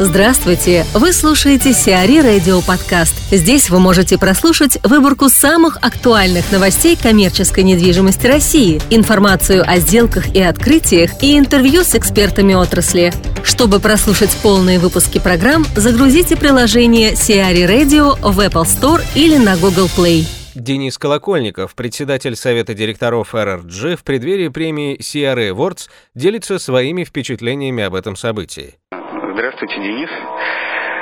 Здравствуйте! Вы слушаете Сиари Радио Подкаст. Здесь вы можете прослушать выборку самых актуальных новостей коммерческой недвижимости России, информацию о сделках и открытиях и интервью с экспертами отрасли. Чтобы прослушать полные выпуски программ, загрузите приложение Сиари Radio в Apple Store или на Google Play. Денис Колокольников, председатель Совета директоров RRG, в преддверии премии CRA Awards делится своими впечатлениями об этом событии. Здравствуйте, Денис.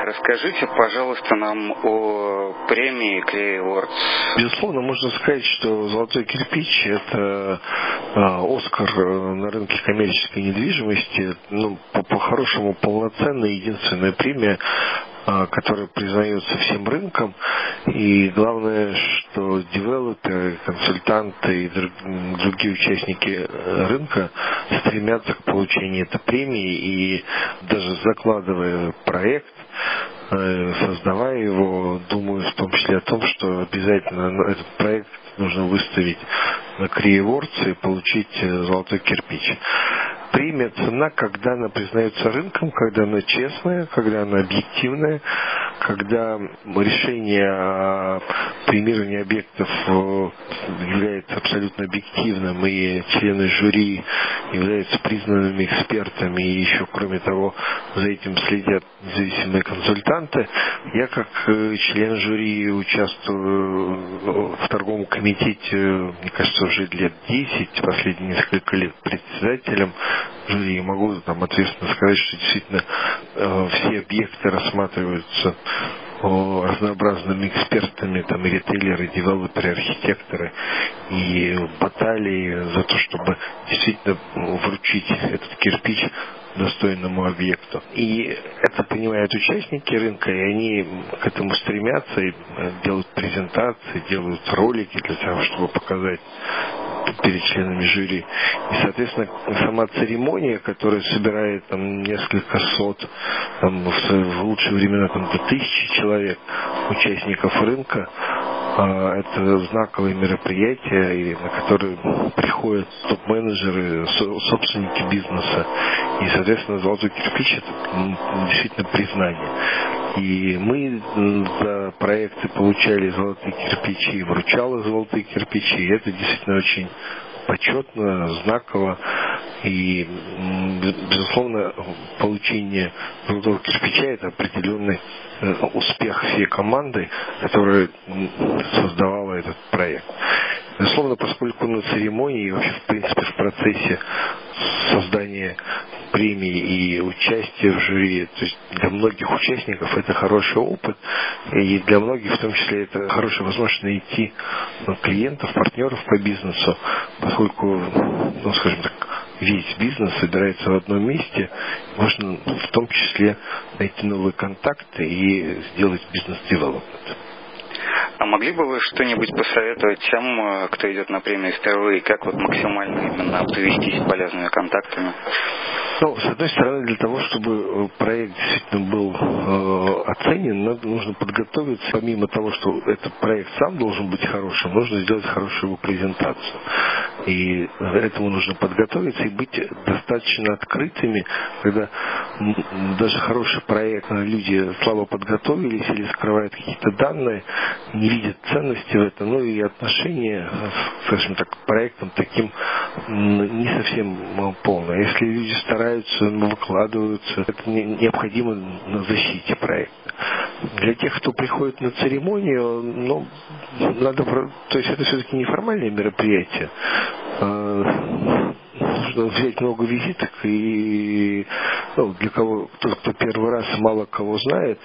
Расскажите, пожалуйста, нам о премии Clay Awards. Безусловно, можно сказать, что «Золотой кирпич» — это э, Оскар на рынке коммерческой недвижимости. Ну, по-хорошему, полноценная единственная премия, а, которая признается всем рынкам. И главное, что девелоперы, консультанты и другие участники рынка стремятся к получению этой премии и даже закладывая проект, э, создавая его, думаю в том числе о том, что обязательно этот проект нужно выставить на Криеворце и получить э, золотой кирпич премия цена, когда она признается рынком, когда она честная, когда она объективная, когда решение о премировании объектов э, является абсолютно объективным, и члены жюри являются признанными экспертами, и еще, кроме того, за этим следят независимые консультанты. Я, как э, член жюри, участвую э, в торговом комитете, мне кажется, уже лет 10, последние несколько лет председателем жюри. Могу там ответственно сказать, что действительно все объекты рассматриваются разнообразными экспертами, там и ритейлеры, девелоперы, архитекторы, и баталии за то, чтобы действительно вручить этот кирпич достойному объекту. И это понимают участники рынка, и они к этому стремятся, и делают презентации, делают ролики для того, чтобы показать перед членами жюри. И, соответственно, сама церемония, которая собирает там несколько сот, там, в, в лучшие времена там, до тысячи человек, участников рынка, это знаковые мероприятия, на которые приходят топ-менеджеры, собственники бизнеса. И, соответственно, золотой кирпич это действительно признание. И мы за проекты получали золотые кирпичи, вручала золотые кирпичи. И это действительно очень почетно, знаково. И, безусловно, получение золотого кирпича – это определенный э, успех всей команды, которая создавала этот проект. Безусловно, поскольку на церемонии и вообще, в принципе, в процессе создания премии и участия в жюри, то есть для многих участников это хороший опыт, и для многих, в том числе, это хорошая возможность найти ну, клиентов, партнеров по бизнесу, поскольку, ну, скажем так, весь бизнес собирается в одном месте, можно в том числе найти новые контакты и сделать бизнес-девелопмент. А могли бы вы что-нибудь посоветовать тем, э, кто идет на премию впервые, как вот максимально именно обзавестись полезными контактами? Ну, с одной стороны, для того, чтобы э, проект действительно был э, оценен, надо, нужно подготовиться, помимо того, что этот проект сам должен быть хорошим, нужно сделать хорошую его презентацию. И этому нужно подготовиться и быть достаточно открытыми, когда даже хороший проект, люди слабо подготовились или скрывают какие-то данные, не видят ценности в этом, ну и отношение, скажем так, к проектам таким не совсем э, полное. Если люди стараются стараются, выкладываются. Это необходимо на защите проекта. Для тех, кто приходит на церемонию, ну, надо, то есть это все-таки неформальное мероприятие. Нужно взять много визиток и ну, для кого, тот, кто первый раз мало кого знает,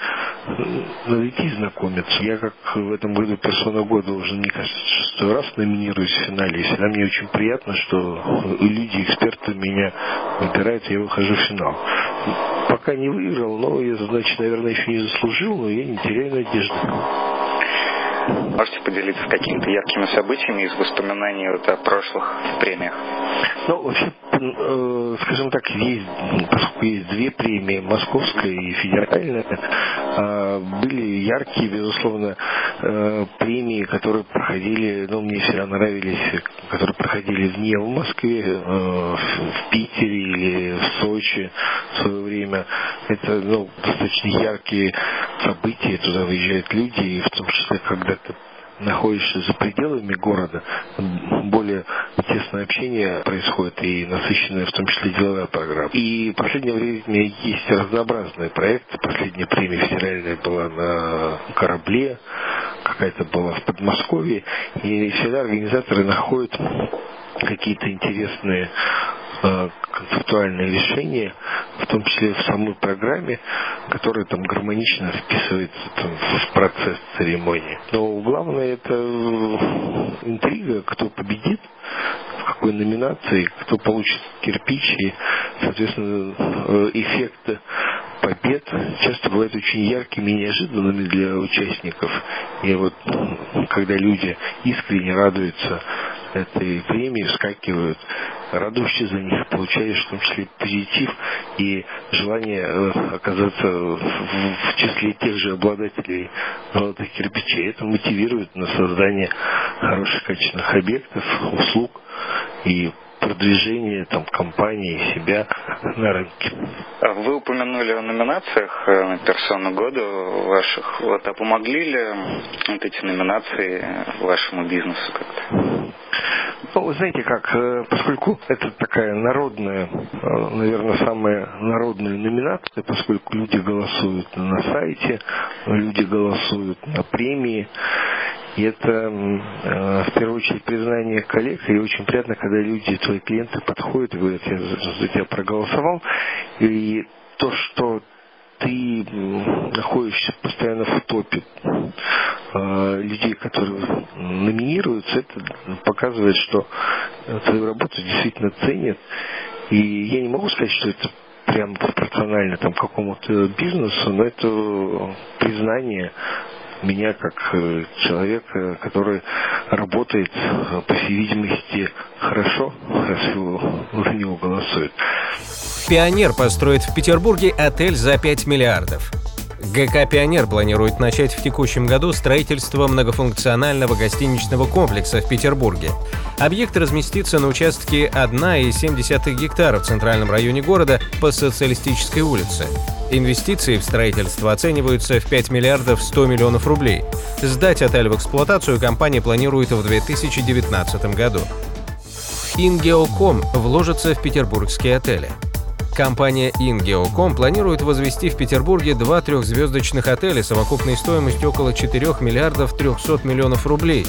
надо идти знакомиться. Я как в этом году персона года уже, мне кажется, шестой раз номинируюсь в финале. И всегда мне очень приятно, что люди, эксперты меня выбирают, и я выхожу в финал. Пока не выиграл, но я, значит, наверное, еще не заслужил, но я не теряю надежды. Можете поделиться какими-то яркими событиями из воспоминаний вот о прошлых премиях? Ну, вообще, э, скажем так, есть, поскольку есть две премии, московская и федеральная, э, были яркие, безусловно, э, премии, которые проходили, ну, мне всегда нравились, которые проходили вне в Москве, э, в Питере или в Сочи в свое время. Это ну, достаточно яркие события, туда выезжают люди, и в том числе, когда ты находишься за пределами города, более тесное общение происходит и насыщенная в том числе деловая программа. И в последнее время есть разнообразные проекты. Последняя премия федеральная была на корабле, какая-то была в Подмосковье. И всегда организаторы находят какие-то интересные Э, концептуальные решения, в том числе в самой программе, которая там гармонично вписывается там, в процесс церемонии. Но главное это интрига, кто победит, в какой номинации, кто получит кирпич и, соответственно, э, эффект побед часто бывают очень яркими и неожиданными для участников. И вот когда люди искренне радуются этой премии, вскакивают, радуешься за них, получаешь в том числе позитив и желание э, оказаться в числе тех же обладателей золотых кирпичей. Это мотивирует на создание хороших качественных объектов, услуг и продвижение там, компании, себя на рынке. А вы упомянули о номинациях э, на персону года ваших. Вот, а помогли ли вот эти номинации вашему бизнесу как-то? Ну, вы знаете как, э, поскольку это такая народная, э, наверное, самая народная номинация, поскольку люди голосуют на сайте, люди голосуют на премии, и это э, в первую очередь признание коллег, и очень приятно, когда люди, твои клиенты подходят и говорят, я за тебя проголосовал, и то, что ты находишься постоянно в топе э, людей, которые номинируются, это показывает, что твою работу действительно ценят. И я не могу сказать, что это прям пропорционально там какому-то бизнесу, но это признание меня как э, человека, который работает, по всей видимости, хорошо, раз его, за него голосуют. Пионер построит в Петербурге отель за 5 миллиардов. ГК «Пионер» планирует начать в текущем году строительство многофункционального гостиничного комплекса в Петербурге. Объект разместится на участке 1,7 гектара в центральном районе города по Социалистической улице. Инвестиции в строительство оцениваются в 5 миллиардов 100 миллионов рублей. Сдать отель в эксплуатацию компания планирует в 2019 году. Ингеоком вложится в петербургские отели. Компания Ingeocom планирует возвести в Петербурге два трехзвездочных отеля совокупной стоимостью около 4 миллиардов 300 миллионов рублей.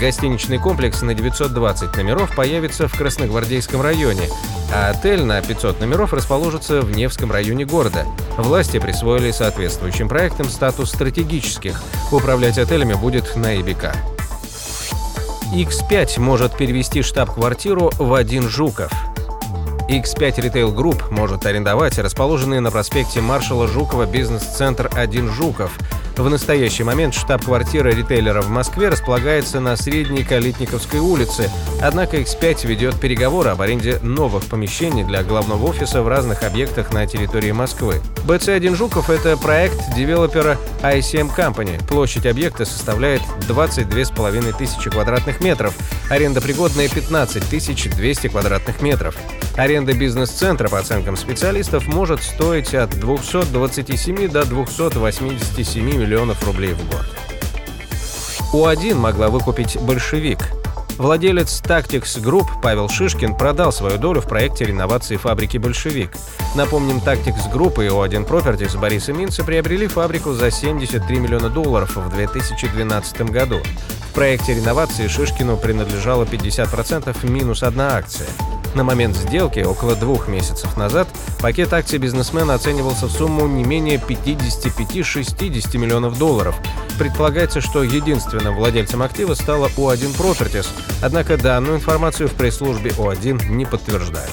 Гостиничный комплекс на 920 номеров появится в Красногвардейском районе, а отель на 500 номеров расположится в Невском районе города. Власти присвоили соответствующим проектам статус стратегических. Управлять отелями будет на ИБК. X5 может перевести штаб-квартиру в один Жуков – X5 Retail Group может арендовать расположенный на проспекте маршала Жукова бизнес-центр «Один Жуков». В настоящий момент штаб-квартира ритейлера в Москве располагается на Средней Калитниковской улице, однако X5 ведет переговоры об аренде новых помещений для главного офиса в разных объектах на территории Москвы. BC1 Жуков – это проект девелопера ICM Company. Площадь объекта составляет 22,5 тысячи квадратных метров, аренда пригодная 15 200 квадратных метров. Аренда бизнес-центра, по оценкам специалистов, может стоить от 227 до 287 миллионов рублей в год. У1 могла выкупить «Большевик», Владелец Tactics Group Павел Шишкин продал свою долю в проекте реновации фабрики «Большевик». Напомним, Tactics Group и O1 Properties Бориса Минца приобрели фабрику за 73 миллиона долларов в 2012 году. В проекте реновации Шишкину принадлежало 50% минус одна акция – на момент сделки, около двух месяцев назад, пакет акций бизнесмена оценивался в сумму не менее 55-60 миллионов долларов. Предполагается, что единственным владельцем актива стала U1 Properties, однако данную информацию в пресс-службе U1 не подтверждают.